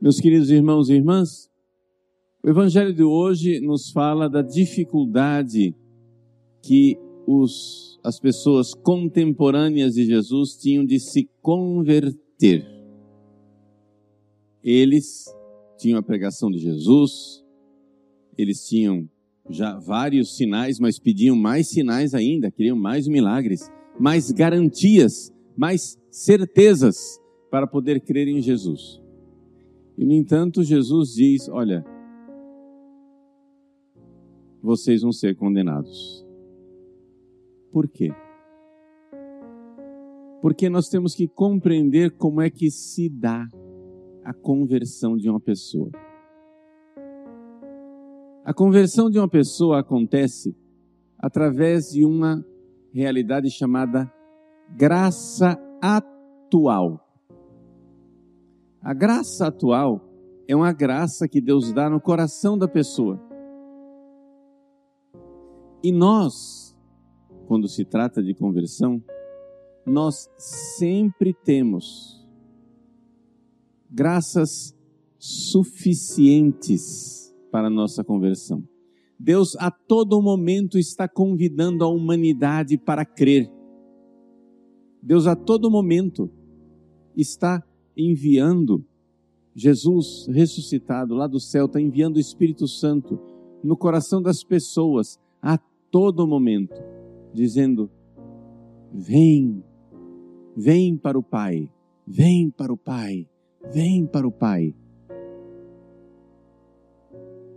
Meus queridos irmãos e irmãs, o Evangelho de hoje nos fala da dificuldade que os, as pessoas contemporâneas de Jesus tinham de se converter. Eles tinham a pregação de Jesus, eles tinham já vários sinais, mas pediam mais sinais ainda, queriam mais milagres, mais garantias, mais certezas para poder crer em Jesus. E, no entanto, Jesus diz: Olha, vocês vão ser condenados. Por quê? Porque nós temos que compreender como é que se dá a conversão de uma pessoa. A conversão de uma pessoa acontece através de uma realidade chamada graça atual. A graça atual é uma graça que Deus dá no coração da pessoa. E nós, quando se trata de conversão, nós sempre temos graças suficientes para a nossa conversão. Deus a todo momento está convidando a humanidade para crer. Deus a todo momento está enviando Jesus ressuscitado lá do céu, está enviando o Espírito Santo no coração das pessoas a todo momento, dizendo: Vem, vem para o Pai, vem para o Pai, vem para o Pai.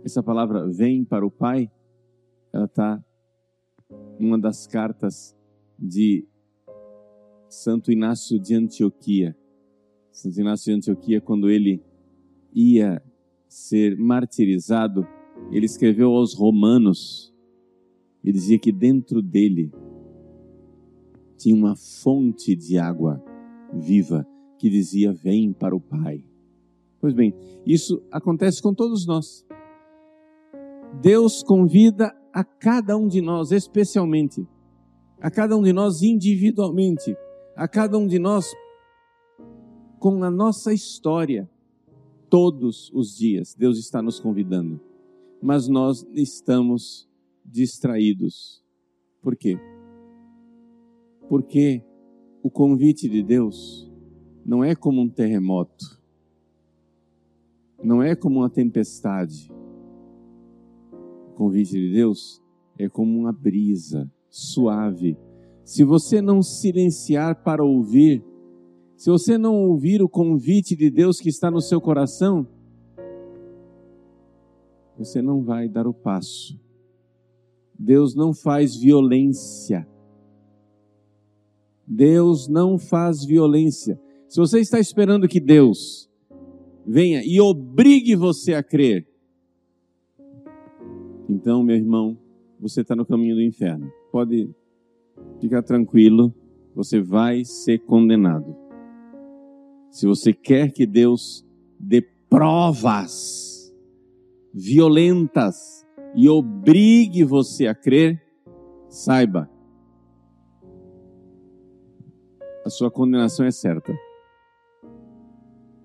Essa palavra vem para o Pai, ela está numa das cartas de Santo Inácio de Antioquia. Santo Inácio de Antioquia, quando ele ia ser martirizado, ele escreveu aos romanos e dizia que dentro dele tinha uma fonte de água viva que dizia: Vem para o Pai. Pois bem, isso acontece com todos nós. Deus convida a cada um de nós, especialmente, a cada um de nós individualmente, a cada um de nós com a nossa história. Todos os dias Deus está nos convidando, mas nós estamos distraídos. Por quê? Porque o convite de Deus não é como um terremoto, não é como uma tempestade. O convite de Deus é como uma brisa suave. Se você não silenciar para ouvir, se você não ouvir o convite de Deus que está no seu coração, você não vai dar o passo. Deus não faz violência. Deus não faz violência. Se você está esperando que Deus venha e obrigue você a crer, então, meu irmão, você está no caminho do inferno. Pode ficar tranquilo, você vai ser condenado. Se você quer que Deus dê provas violentas e obrigue você a crer, saiba, a sua condenação é certa.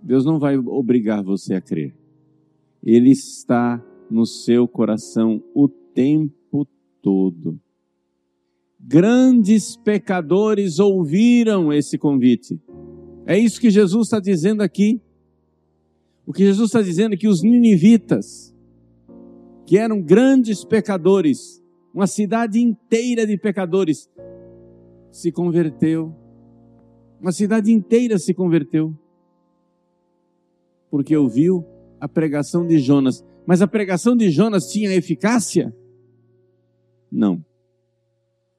Deus não vai obrigar você a crer. Ele está no seu coração o tempo todo. Grandes pecadores ouviram esse convite é isso que Jesus está dizendo aqui. O que Jesus está dizendo é que os ninivitas, que eram grandes pecadores, uma cidade inteira de pecadores, se converteu. Uma cidade inteira se converteu. Porque ouviu a pregação de Jonas. Mas a pregação de Jonas tinha eficácia? Não.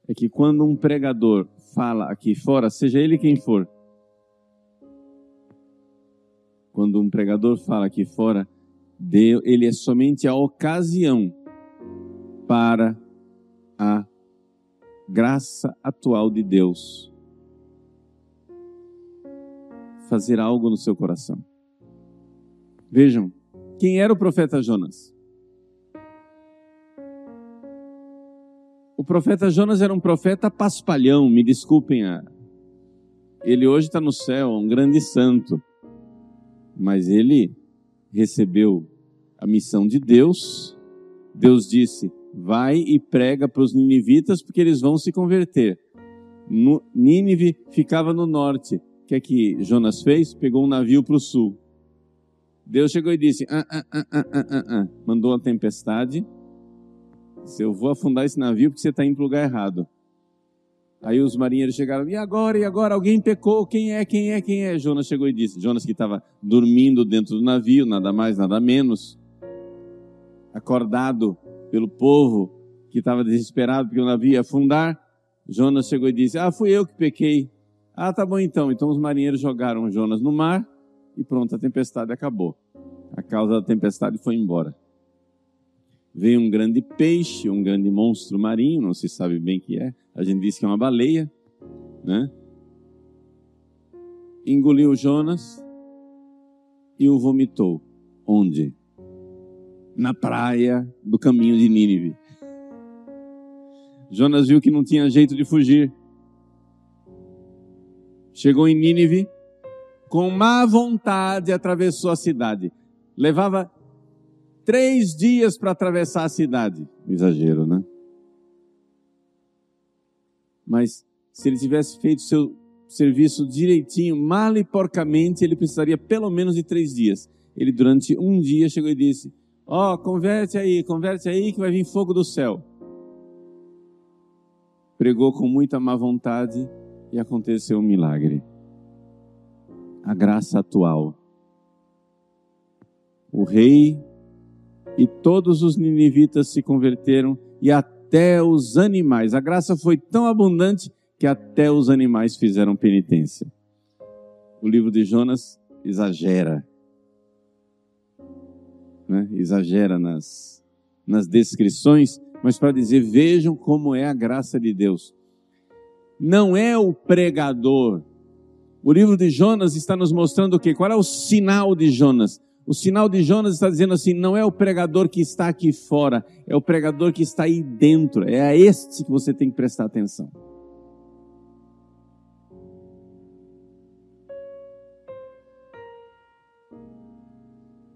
É que quando um pregador fala aqui fora, seja ele quem for, quando um pregador fala aqui fora, ele é somente a ocasião para a graça atual de Deus fazer algo no seu coração. Vejam, quem era o profeta Jonas? O profeta Jonas era um profeta paspalhão, me desculpem. Ele hoje está no céu, um grande santo mas ele recebeu a missão de Deus, Deus disse: vai e prega para os ninivitas, porque eles vão se converter. No, Nínive ficava no norte. O que é que Jonas fez? Pegou um navio para o sul. Deus chegou e disse: ah, ah, ah, ah, ah, ah, ah. mandou a tempestade. Disse, eu vou afundar esse navio porque você está indo para o lugar errado. Aí os marinheiros chegaram, e agora, e agora? Alguém pecou? Quem é, quem é, quem é? Jonas chegou e disse, Jonas que estava dormindo dentro do navio, nada mais, nada menos, acordado pelo povo que estava desesperado porque o navio ia afundar, Jonas chegou e disse, ah, fui eu que pequei. Ah, tá bom então. Então os marinheiros jogaram Jonas no mar e pronto, a tempestade acabou. A causa da tempestade foi embora. Veio um grande peixe, um grande monstro marinho, não se sabe bem que é. A gente diz que é uma baleia, né? Engoliu Jonas e o vomitou. Onde? Na praia do caminho de Nínive. Jonas viu que não tinha jeito de fugir. Chegou em Nínive, com má vontade atravessou a cidade. Levava três dias para atravessar a cidade. Exagero, né? Mas se ele tivesse feito seu serviço direitinho, mal e porcamente, ele precisaria pelo menos de três dias. Ele, durante um dia, chegou e disse: Ó, oh, converte aí, converte aí, que vai vir fogo do céu. Pregou com muita má vontade e aconteceu um milagre. A graça atual. O rei e todos os ninivitas se converteram e até os animais. A graça foi tão abundante que até os animais fizeram penitência. O livro de Jonas exagera. Né? Exagera nas, nas descrições, mas para dizer: vejam como é a graça de Deus. Não é o pregador. O livro de Jonas está nos mostrando o quê? Qual é o sinal de Jonas? O sinal de Jonas está dizendo assim: não é o pregador que está aqui fora, é o pregador que está aí dentro. É a este que você tem que prestar atenção.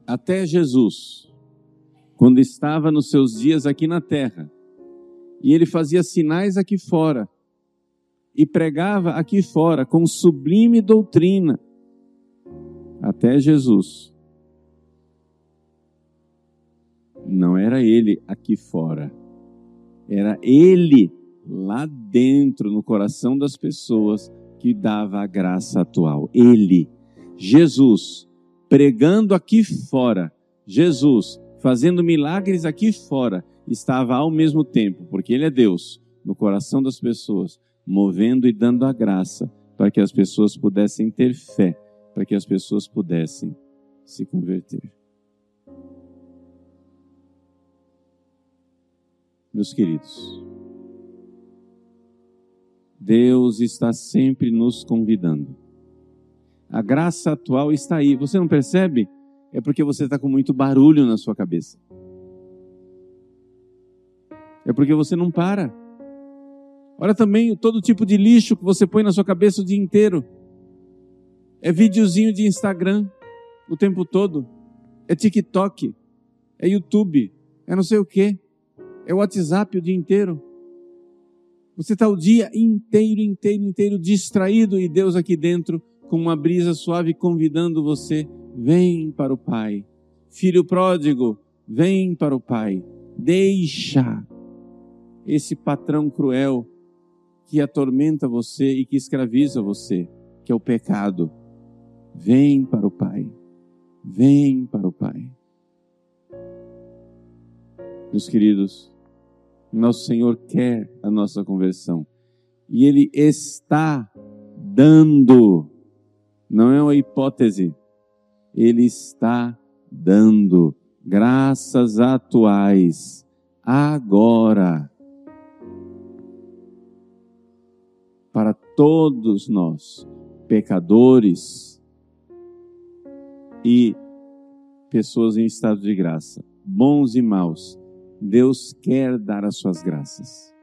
Até Jesus, quando estava nos seus dias aqui na terra, e ele fazia sinais aqui fora, e pregava aqui fora com sublime doutrina, até Jesus Não era ele aqui fora. Era ele lá dentro, no coração das pessoas, que dava a graça atual. Ele, Jesus, pregando aqui fora, Jesus, fazendo milagres aqui fora, estava ao mesmo tempo, porque Ele é Deus, no coração das pessoas, movendo e dando a graça para que as pessoas pudessem ter fé, para que as pessoas pudessem se converter. Meus queridos. Deus está sempre nos convidando. A graça atual está aí. Você não percebe? É porque você está com muito barulho na sua cabeça. É porque você não para. Olha também todo tipo de lixo que você põe na sua cabeça o dia inteiro. É videozinho de Instagram o tempo todo. É TikTok. É YouTube. É não sei o quê. É o WhatsApp o dia inteiro. Você está o dia inteiro, inteiro, inteiro distraído e Deus aqui dentro com uma brisa suave convidando você, vem para o Pai. Filho pródigo, vem para o Pai. Deixa esse patrão cruel que atormenta você e que escraviza você, que é o pecado. Vem para o Pai. Vem para o Pai. Meus queridos, nosso Senhor quer a nossa conversão. E Ele está dando. Não é uma hipótese. Ele está dando graças atuais, agora, para todos nós, pecadores e pessoas em estado de graça, bons e maus, Deus quer dar as suas graças.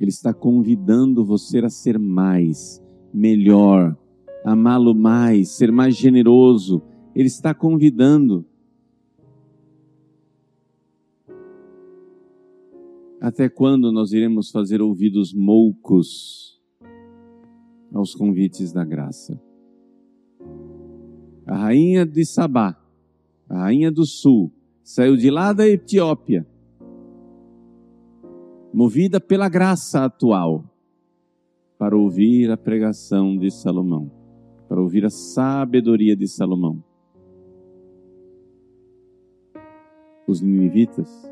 Ele está convidando você a ser mais, melhor, amá-lo mais, ser mais generoso. Ele está convidando. Até quando nós iremos fazer ouvidos moucos aos convites da graça? A rainha de Sabá, a rainha do sul, saiu de lá da Etiópia, movida pela graça atual, para ouvir a pregação de Salomão, para ouvir a sabedoria de Salomão. Os ninivitas,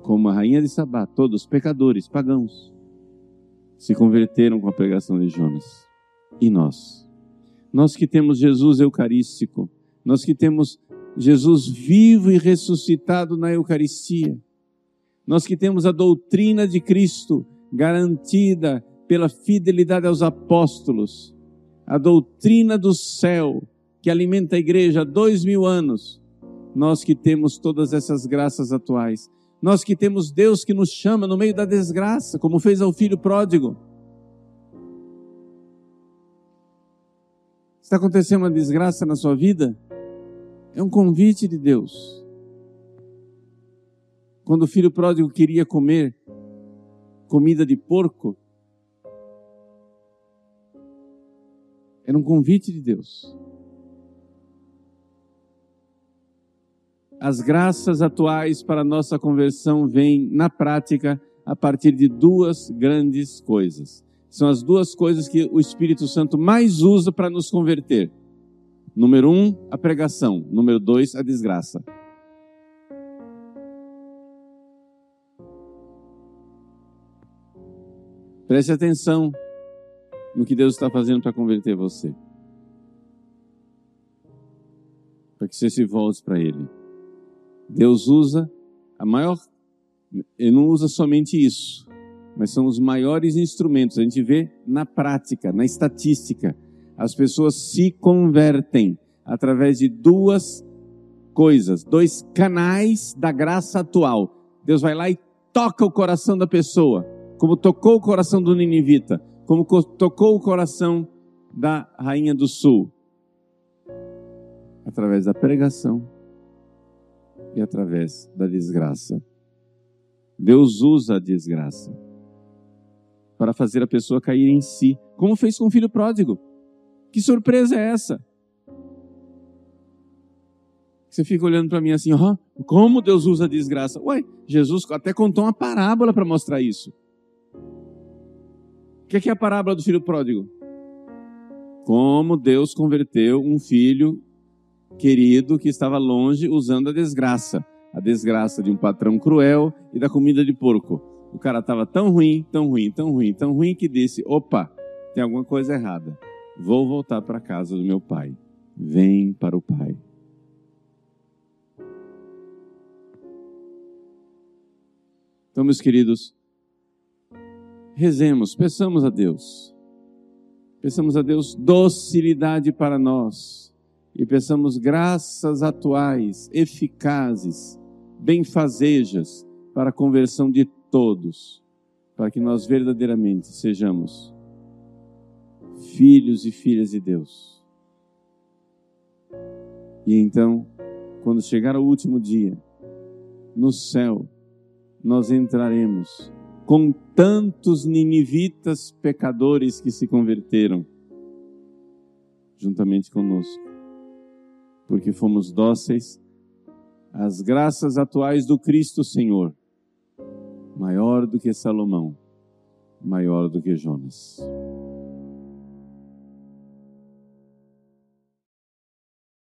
como a rainha de Sabá, todos pecadores, pagãos, se converteram com a pregação de Jonas. E nós? Nós que temos Jesus Eucarístico, nós que temos Jesus vivo e ressuscitado na Eucaristia, nós que temos a doutrina de Cristo garantida pela fidelidade aos apóstolos, a doutrina do céu que alimenta a igreja há dois mil anos, nós que temos todas essas graças atuais, nós que temos Deus que nos chama no meio da desgraça, como fez ao filho pródigo. Está acontecendo uma desgraça na sua vida? É um convite de Deus. Quando o filho pródigo queria comer comida de porco, era um convite de Deus. As graças atuais para a nossa conversão vêm, na prática, a partir de duas grandes coisas. São as duas coisas que o Espírito Santo mais usa para nos converter. Número um, a pregação. Número dois, a desgraça. Preste atenção no que Deus está fazendo para converter você. Para que você se volte para Ele. Deus usa a maior. Ele não usa somente isso, mas são os maiores instrumentos. A gente vê na prática, na estatística. As pessoas se convertem através de duas coisas, dois canais da graça atual. Deus vai lá e toca o coração da pessoa como tocou o coração do Ninivita, como tocou o coração da rainha do sul, através da pregação e através da desgraça. Deus usa a desgraça para fazer a pessoa cair em si, como fez com o filho pródigo. Que surpresa é essa? Você fica olhando para mim assim, oh, como Deus usa a desgraça? Ué, Jesus até contou uma parábola para mostrar isso. O que é a parábola do filho pródigo? Como Deus converteu um filho querido que estava longe usando a desgraça. A desgraça de um patrão cruel e da comida de porco. O cara estava tão ruim, tão ruim, tão ruim, tão ruim que disse: opa, tem alguma coisa errada. Vou voltar para a casa do meu pai. Vem para o pai. Então, meus queridos, rezemos, peçamos a Deus. Peçamos a Deus docilidade para nós e peçamos graças atuais, eficazes, benfazejas para a conversão de todos, para que nós verdadeiramente sejamos filhos e filhas de Deus. E então, quando chegar o último dia, no céu, nós entraremos com tantos ninivitas pecadores que se converteram juntamente conosco, porque fomos dóceis às graças atuais do Cristo Senhor, maior do que Salomão, maior do que Jonas.